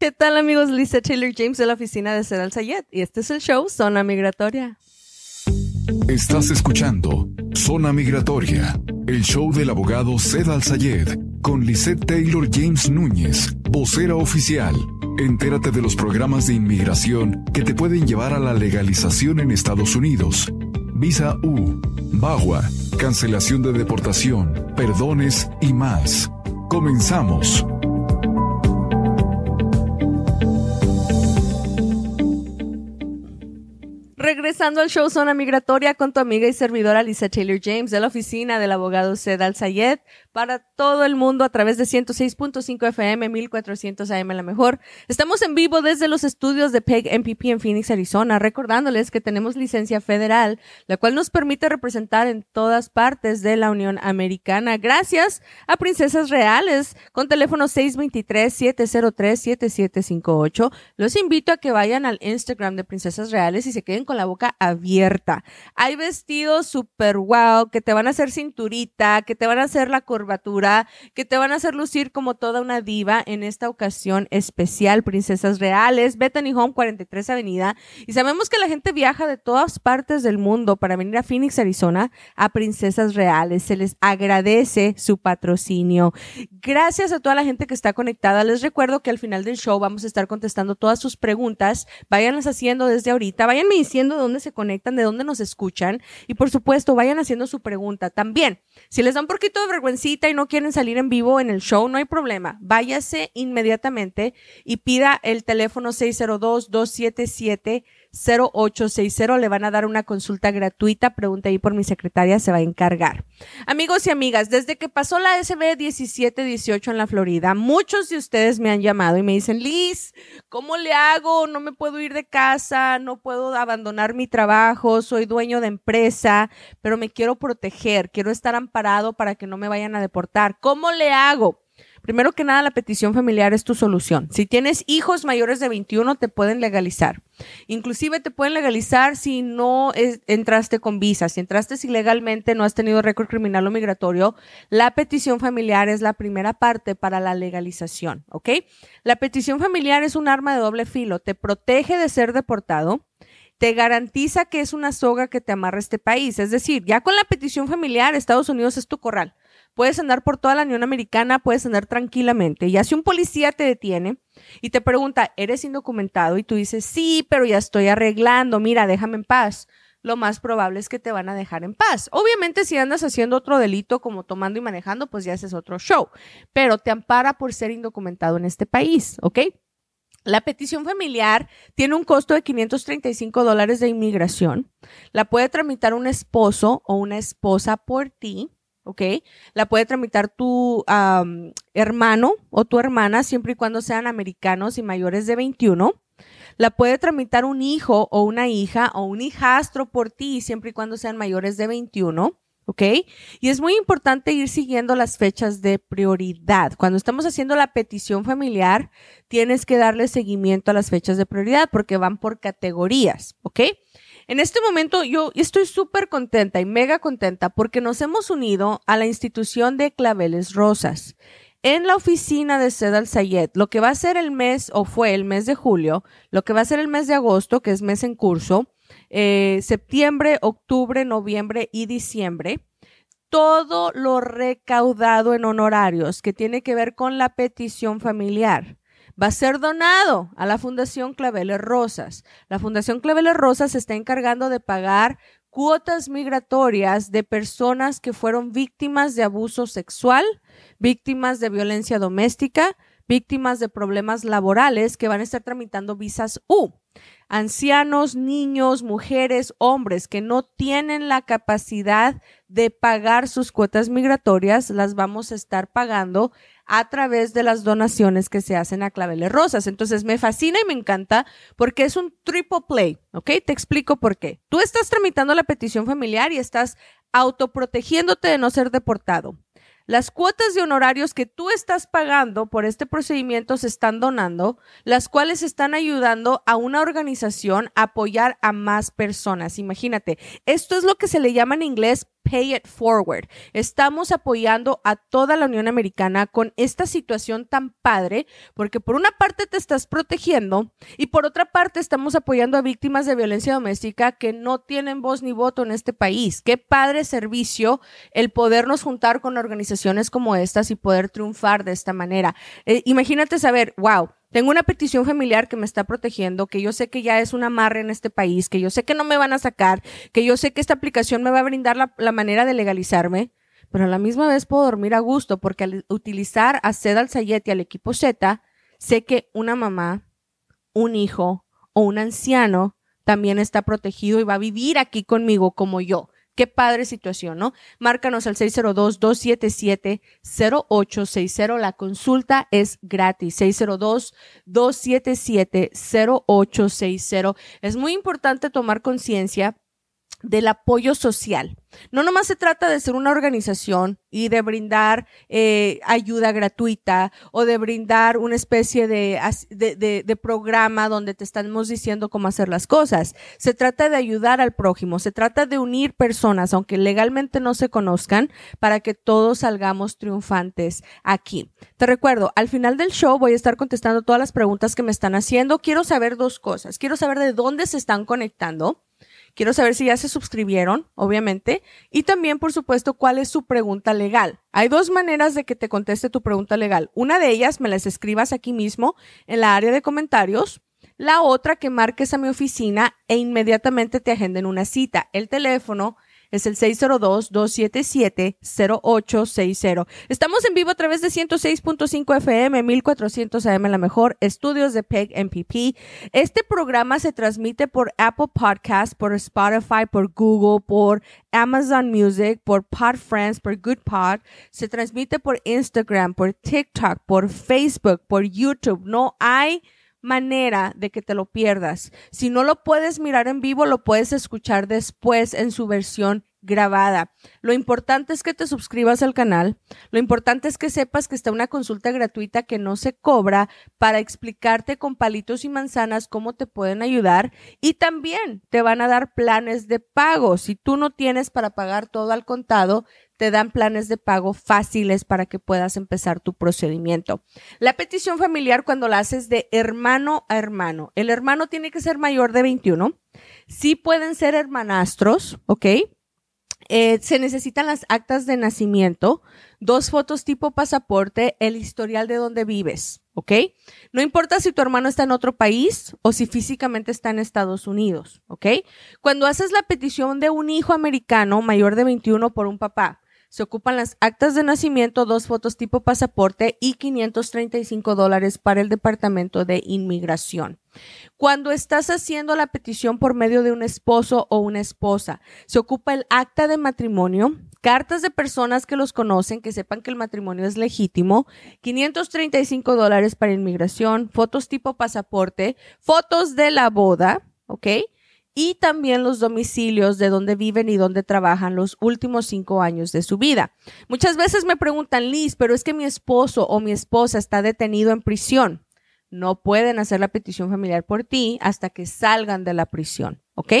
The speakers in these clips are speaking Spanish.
¿Qué tal amigos? Lisa Taylor James de la oficina de Sedal Sayed y este es el show Zona Migratoria. Estás escuchando Zona Migratoria, el show del abogado Sedal Sayed con Lisette Taylor James Núñez, vocera oficial. Entérate de los programas de inmigración que te pueden llevar a la legalización en Estados Unidos. Visa U, BAGUA, cancelación de deportación, perdones y más. Comenzamos. Regresando al show Zona Migratoria con tu amiga y servidora Lisa Taylor James de la oficina del abogado Sed Al Sayed para todo el mundo a través de 106.5 FM 1400 AM la mejor. Estamos en vivo desde los estudios de PEG MPP en Phoenix, Arizona, recordándoles que tenemos licencia federal, la cual nos permite representar en todas partes de la Unión Americana. Gracias a Princesas Reales con teléfono 623-703-7758. Los invito a que vayan al Instagram de Princesas Reales y se queden con la boca abierta. Hay vestidos super wow que te van a hacer cinturita, que te van a hacer la curvatura, que te van a hacer lucir como toda una diva en esta ocasión especial, Princesas Reales, Bethany Home 43 Avenida. Y sabemos que la gente viaja de todas partes del mundo para venir a Phoenix, Arizona, a Princesas Reales. Se les agradece su patrocinio. Gracias a toda la gente que está conectada. Les recuerdo que al final del show vamos a estar contestando todas sus preguntas. Váyanlas haciendo desde ahorita. Váyanme diciendo de se conectan, de dónde nos escuchan y por supuesto vayan haciendo su pregunta. También, si les da un poquito de vergüencita y no quieren salir en vivo en el show, no hay problema. Váyase inmediatamente y pida el teléfono 602 277 0860. Le van a dar una consulta gratuita. Pregunta ahí por mi secretaria, se va a encargar. Amigos y amigas, desde que pasó la SB 1718 en la Florida, muchos de ustedes me han llamado y me dicen, Liz, ¿cómo le hago? No me puedo ir de casa, no puedo abandonar mi trabajo, soy dueño de empresa, pero me quiero proteger, quiero estar amparado para que no me vayan a deportar. ¿Cómo le hago? Primero que nada, la petición familiar es tu solución. Si tienes hijos mayores de 21, te pueden legalizar. Inclusive te pueden legalizar si no entraste con visa, si entraste ilegalmente, no has tenido récord criminal o migratorio. La petición familiar es la primera parte para la legalización, ¿ok? La petición familiar es un arma de doble filo. Te protege de ser deportado te garantiza que es una soga que te amarra este país. Es decir, ya con la petición familiar, Estados Unidos es tu corral. Puedes andar por toda la Unión Americana, puedes andar tranquilamente. Y así un policía te detiene y te pregunta, ¿eres indocumentado? Y tú dices, sí, pero ya estoy arreglando, mira, déjame en paz. Lo más probable es que te van a dejar en paz. Obviamente, si andas haciendo otro delito como tomando y manejando, pues ya haces otro show. Pero te ampara por ser indocumentado en este país, ¿ok? La petición familiar tiene un costo de 535 dólares de inmigración. La puede tramitar un esposo o una esposa por ti. ¿Ok? La puede tramitar tu hermano o tu hermana siempre y cuando sean americanos y mayores de 21. La puede tramitar un hijo o una hija o un hijastro por ti siempre y cuando sean mayores de 21. ¿ok? Y es muy importante ir siguiendo las fechas de prioridad. Cuando estamos haciendo la petición familiar, tienes que darle seguimiento a las fechas de prioridad porque van por categorías, ¿ok? En este momento yo estoy súper contenta y mega contenta porque nos hemos unido a la institución de Claveles Rosas. En la oficina de Sedal Sayed, lo que va a ser el mes, o fue el mes de julio, lo que va a ser el mes de agosto, que es mes en curso, eh, septiembre, octubre, noviembre y diciembre, todo lo recaudado en honorarios que tiene que ver con la petición familiar va a ser donado a la Fundación Claveles Rosas. La Fundación Claveles Rosas se está encargando de pagar cuotas migratorias de personas que fueron víctimas de abuso sexual, víctimas de violencia doméstica, víctimas de problemas laborales que van a estar tramitando visas U. Ancianos, niños, mujeres, hombres que no tienen la capacidad de pagar sus cuotas migratorias, las vamos a estar pagando a través de las donaciones que se hacen a Claveles Rosas. Entonces me fascina y me encanta porque es un triple play, ¿ok? Te explico por qué. Tú estás tramitando la petición familiar y estás autoprotegiéndote de no ser deportado. Las cuotas de honorarios que tú estás pagando por este procedimiento se están donando, las cuales están ayudando a una organización a apoyar a más personas. Imagínate, esto es lo que se le llama en inglés Pay It Forward. Estamos apoyando a toda la Unión Americana con esta situación tan padre, porque por una parte te estás protegiendo y por otra parte estamos apoyando a víctimas de violencia doméstica que no tienen voz ni voto en este país. Qué padre servicio el podernos juntar con organizaciones como estas y poder triunfar de esta manera. Eh, imagínate saber, wow tengo una petición familiar que me está protegiendo, que yo sé que ya es una amarre en este país, que yo sé que no me van a sacar, que yo sé que esta aplicación me va a brindar la, manera de legalizarme, pero a la misma vez puedo dormir a gusto porque al utilizar a Zed al Sayet y al equipo Z, sé que una mamá, un hijo o un anciano también está protegido y va a vivir aquí conmigo como yo. Qué padre situación, ¿no? Márcanos al 602-277-0860. La consulta es gratis. 602-277-0860. Es muy importante tomar conciencia del apoyo social. No nomás se trata de ser una organización y de brindar eh, ayuda gratuita o de brindar una especie de, de, de, programa donde te estamos diciendo cómo hacer las cosas. Se trata de ayudar al prójimo, se trata de unir personas, aunque legalmente no se conozcan, para que todos salgamos triunfantes aquí. Te recuerdo, al final del show voy a estar contestando todas las preguntas que me están haciendo. Quiero saber dos cosas. Quiero saber de dónde se están conectando Quiero saber si ya se suscribieron, obviamente, y también, por supuesto, cuál es su pregunta legal. Hay dos maneras de que te conteste tu pregunta legal. Una de ellas me las escribas aquí mismo en la área de comentarios. La otra que marques a mi oficina e inmediatamente te agenden una cita. El teléfono es el 602-277-0860. Estamos en vivo a través de 106.5 FM, 1400 AM, la mejor, estudios de PEG MPP. Este programa se transmite por Apple Podcast, por Spotify, por Google, por Amazon Music, por PodFriends, por Good Pod. Se transmite por Instagram, por TikTok, por Facebook, por YouTube. No hay manera de que te lo pierdas. Si no lo puedes mirar en vivo, lo puedes escuchar después en su versión grabada. Lo importante es que te suscribas al canal. Lo importante es que sepas que está una consulta gratuita que no se cobra para explicarte con palitos y manzanas cómo te pueden ayudar y también te van a dar planes de pago. Si tú no tienes para pagar todo al contado, te dan planes de pago fáciles para que puedas empezar tu procedimiento. La petición familiar cuando la haces de hermano a hermano. El hermano tiene que ser mayor de 21. Sí pueden ser hermanastros, ¿ok? Eh, se necesitan las actas de nacimiento, dos fotos tipo pasaporte, el historial de donde vives, ¿ok? No importa si tu hermano está en otro país o si físicamente está en Estados Unidos, ¿ok? Cuando haces la petición de un hijo americano mayor de 21 por un papá, se ocupan las actas de nacimiento, dos fotos tipo pasaporte y 535 dólares para el Departamento de Inmigración. Cuando estás haciendo la petición por medio de un esposo o una esposa, se ocupa el acta de matrimonio, cartas de personas que los conocen, que sepan que el matrimonio es legítimo, 535 dólares para inmigración, fotos tipo pasaporte, fotos de la boda, ¿ok? Y también los domicilios de donde viven y donde trabajan los últimos cinco años de su vida. Muchas veces me preguntan, Liz, pero es que mi esposo o mi esposa está detenido en prisión. No pueden hacer la petición familiar por ti hasta que salgan de la prisión, ¿ok?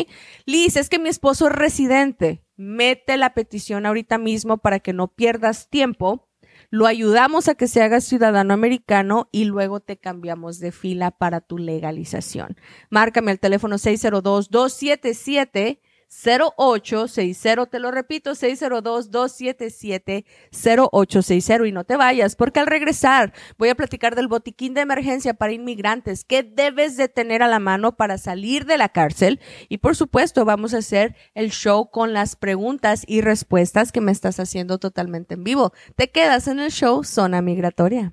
Liz, es que mi esposo es residente. Mete la petición ahorita mismo para que no pierdas tiempo lo ayudamos a que se haga ciudadano americano y luego te cambiamos de fila para tu legalización. Márcame el teléfono 602 277 0860, te lo repito, 602-277-0860 y no te vayas porque al regresar voy a platicar del botiquín de emergencia para inmigrantes que debes de tener a la mano para salir de la cárcel y por supuesto vamos a hacer el show con las preguntas y respuestas que me estás haciendo totalmente en vivo. Te quedas en el show Zona Migratoria.